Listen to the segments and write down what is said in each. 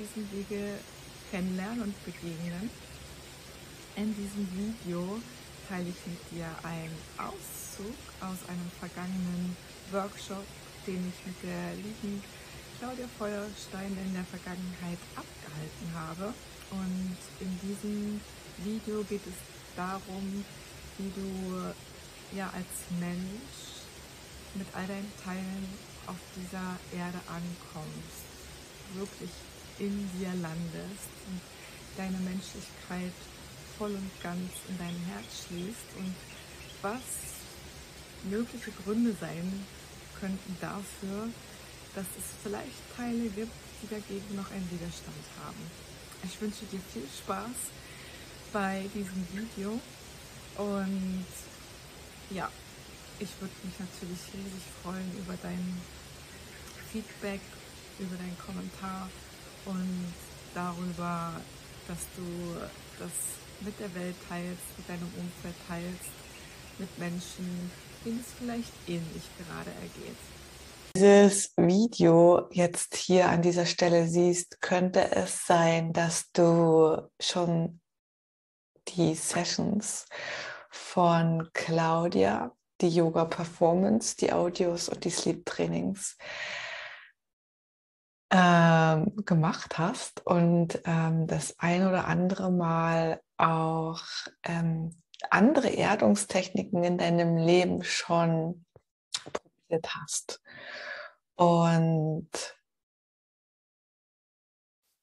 diesem Wege kennenlernen und begegnen. In diesem Video teile ich mit dir einen Auszug aus einem vergangenen Workshop, den ich mit der lieben Claudia Feuerstein in der Vergangenheit abgehalten habe. Und in diesem Video geht es darum, wie du ja als Mensch mit all deinen Teilen auf dieser Erde ankommst, wirklich in dir landest und deine Menschlichkeit voll und ganz in dein Herz schließt und was mögliche Gründe sein könnten dafür, dass es vielleicht Teile gibt, die dagegen noch einen Widerstand haben. Ich wünsche dir viel Spaß bei diesem Video und ja, ich würde mich natürlich riesig freuen über dein Feedback, über deinen Kommentar und darüber, dass du das mit der Welt teilst, mit deinem Umfeld teilst, mit Menschen, denen es vielleicht ähnlich gerade ergeht. Dieses Video jetzt hier an dieser Stelle siehst, könnte es sein, dass du schon die Sessions von Claudia, die Yoga Performance, die Audios und die Sleep Trainings ähm, gemacht hast und ähm, das ein oder andere Mal auch ähm, andere Erdungstechniken in deinem Leben schon probiert hast. Und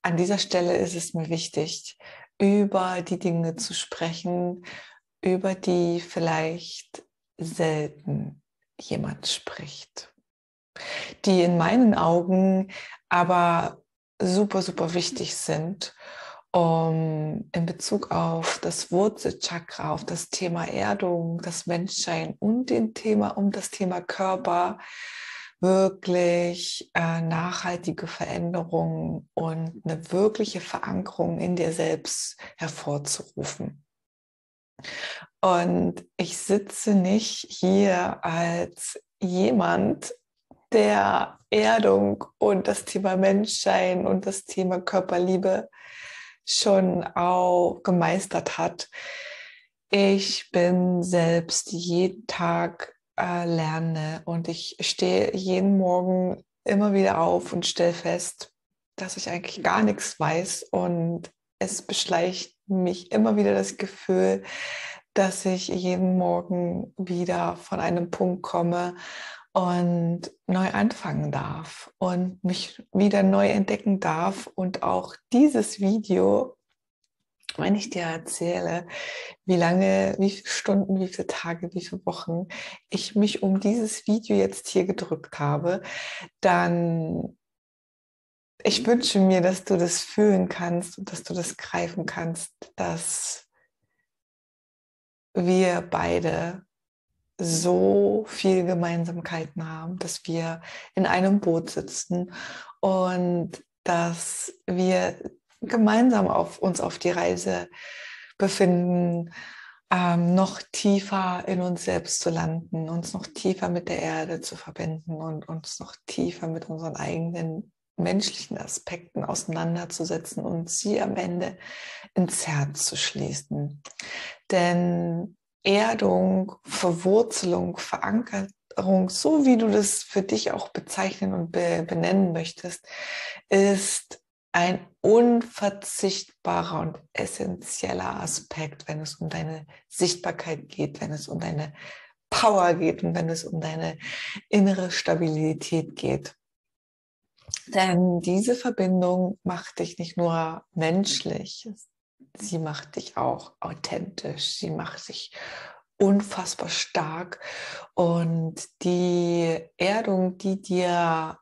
an dieser Stelle ist es mir wichtig, über die Dinge zu sprechen, über die vielleicht selten jemand spricht, die in meinen Augen aber super, super wichtig sind, um in Bezug auf das Wurzelchakra, auf das Thema Erdung, das Menschsein und den Thema um das Thema Körper wirklich äh, nachhaltige Veränderungen und eine wirkliche Verankerung in dir selbst hervorzurufen. Und ich sitze nicht hier als jemand, der Erdung und das Thema Menschsein und das Thema Körperliebe schon auch gemeistert hat. Ich bin selbst jeden Tag äh, lerne und ich stehe jeden Morgen immer wieder auf und stelle fest, dass ich eigentlich gar nichts weiß und es beschleicht mich immer wieder das Gefühl, dass ich jeden Morgen wieder von einem Punkt komme und neu anfangen darf und mich wieder neu entdecken darf und auch dieses Video, wenn ich dir erzähle, wie lange, wie viele Stunden, wie viele Tage, wie viele Wochen ich mich um dieses Video jetzt hier gedrückt habe, dann ich wünsche mir, dass du das fühlen kannst und dass du das greifen kannst, dass wir beide so viel Gemeinsamkeiten haben, dass wir in einem Boot sitzen und dass wir gemeinsam auf uns auf die Reise befinden, ähm, noch tiefer in uns selbst zu landen, uns noch tiefer mit der Erde zu verbinden und uns noch tiefer mit unseren eigenen menschlichen Aspekten auseinanderzusetzen und sie am Ende ins Herz zu schließen. Denn Erdung, Verwurzelung, Verankerung, so wie du das für dich auch bezeichnen und be benennen möchtest, ist ein unverzichtbarer und essentieller Aspekt, wenn es um deine Sichtbarkeit geht, wenn es um deine Power geht und wenn es um deine innere Stabilität geht. Denn diese Verbindung macht dich nicht nur menschlich, sie macht dich auch authentisch, sie macht dich unfassbar stark. Und die Erdung, die dir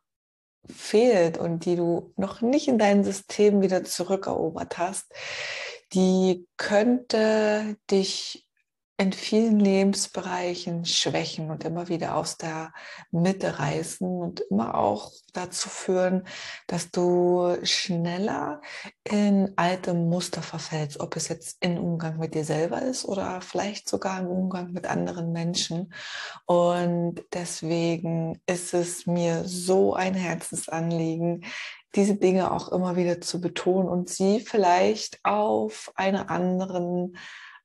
fehlt und die du noch nicht in dein System wieder zurückerobert hast, die könnte dich in vielen Lebensbereichen schwächen und immer wieder aus der Mitte reißen und immer auch dazu führen, dass du schneller in alte Muster verfällst, ob es jetzt in Umgang mit dir selber ist oder vielleicht sogar im Umgang mit anderen Menschen. Und deswegen ist es mir so ein Herzensanliegen, diese Dinge auch immer wieder zu betonen und sie vielleicht auf einer anderen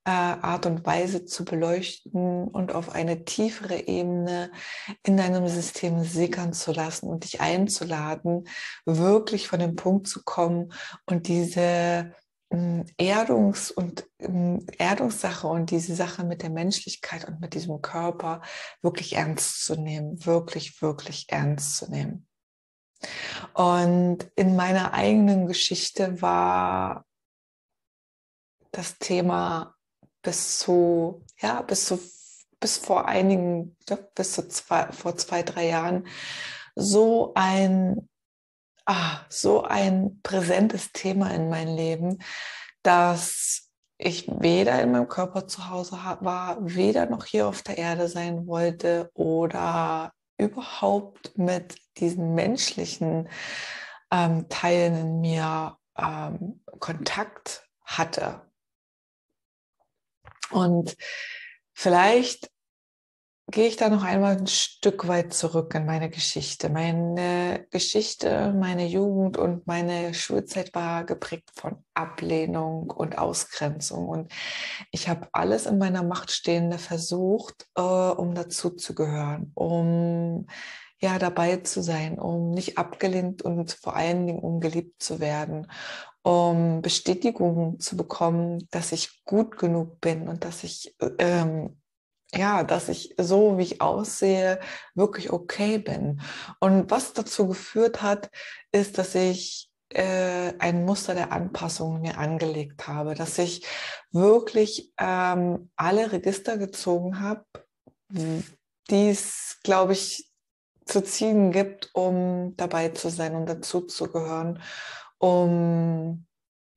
äh, Art und Weise zu beleuchten und auf eine tiefere Ebene in deinem System sickern zu lassen und dich einzuladen, wirklich von dem Punkt zu kommen und diese hm, Erdungs- und hm, Erdungssache und diese Sache mit der Menschlichkeit und mit diesem Körper wirklich ernst zu nehmen, wirklich, wirklich ernst zu nehmen. Und in meiner eigenen Geschichte war das Thema bis zu, ja, bis zu, bis vor einigen, bis zu zwei, vor zwei, drei Jahren so ein, ah, so ein präsentes Thema in mein Leben, dass ich weder in meinem Körper zu Hause war, weder noch hier auf der Erde sein wollte oder überhaupt mit diesen menschlichen ähm, Teilen in mir ähm, Kontakt hatte. Und vielleicht gehe ich da noch einmal ein Stück weit zurück in meine Geschichte. Meine Geschichte, meine Jugend und meine Schulzeit war geprägt von Ablehnung und Ausgrenzung. Und ich habe alles in meiner Macht Stehende versucht, äh, um dazu zu gehören, um ja dabei zu sein, um nicht abgelehnt und vor allen Dingen um geliebt zu werden um Bestätigung zu bekommen, dass ich gut genug bin und dass ich ähm, ja, dass ich so, wie ich aussehe, wirklich okay bin. Und was dazu geführt hat, ist, dass ich äh, ein Muster der Anpassung mir angelegt habe, dass ich wirklich ähm, alle Register gezogen habe, die es, glaube ich, zu ziehen gibt, um dabei zu sein und dazu zu gehören um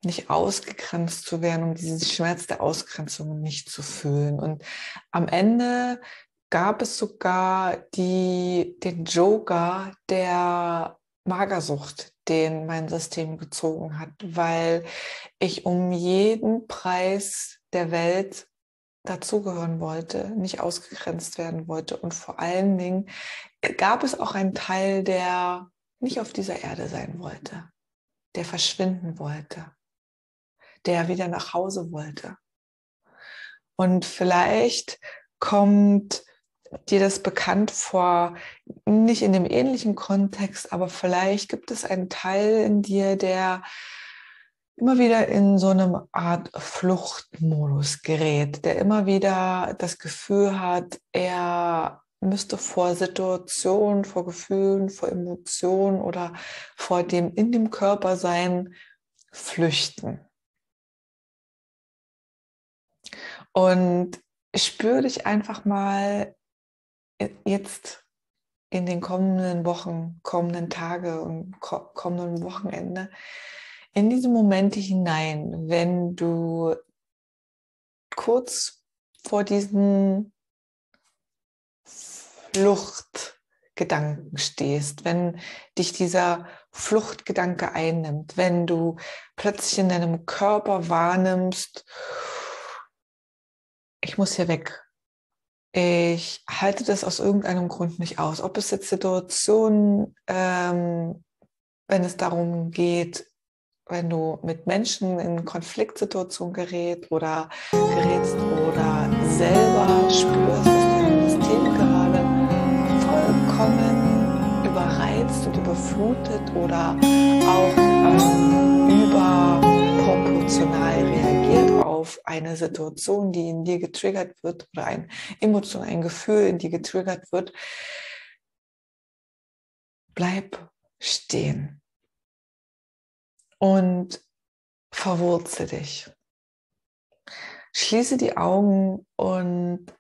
nicht ausgegrenzt zu werden, um diesen Schmerz der Ausgrenzung nicht zu fühlen. Und am Ende gab es sogar die, den Joker der Magersucht, den mein System gezogen hat, weil ich um jeden Preis der Welt dazugehören wollte, nicht ausgegrenzt werden wollte. Und vor allen Dingen gab es auch einen Teil, der nicht auf dieser Erde sein wollte der verschwinden wollte, der wieder nach Hause wollte. Und vielleicht kommt dir das bekannt vor, nicht in dem ähnlichen Kontext, aber vielleicht gibt es einen Teil in dir, der immer wieder in so einem Art Fluchtmodus gerät, der immer wieder das Gefühl hat, er müsste vor Situationen, vor Gefühlen, vor Emotionen oder vor dem in dem Körper sein flüchten. Und spür dich einfach mal jetzt in den kommenden Wochen, kommenden Tage und kommenden Wochenende in diese Momente hinein, wenn du kurz vor diesen Fluchtgedanken stehst, wenn dich dieser Fluchtgedanke einnimmt, wenn du plötzlich in deinem Körper wahrnimmst, ich muss hier weg. Ich halte das aus irgendeinem Grund nicht aus. Ob es jetzt Situationen, ähm, wenn es darum geht, wenn du mit Menschen in Konfliktsituationen gerät oder gerätst oder selber spürst, dass dein System überflutet oder auch ähm, überproportional reagiert auf eine Situation, die in dir getriggert wird oder ein Emotion, ein Gefühl in dir getriggert wird, bleib stehen und verwurzel dich. Schließe die Augen und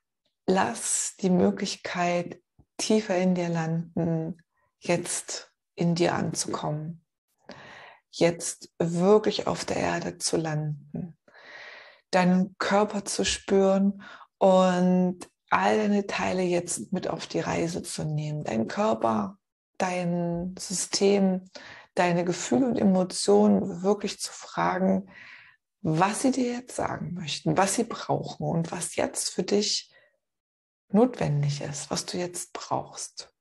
lass die Möglichkeit tiefer in dir landen, jetzt in dir anzukommen, jetzt wirklich auf der Erde zu landen, deinen Körper zu spüren und all deine Teile jetzt mit auf die Reise zu nehmen. Dein Körper, dein System, deine Gefühle und Emotionen wirklich zu fragen, was sie dir jetzt sagen möchten, was sie brauchen und was jetzt für dich notwendig ist, was du jetzt brauchst.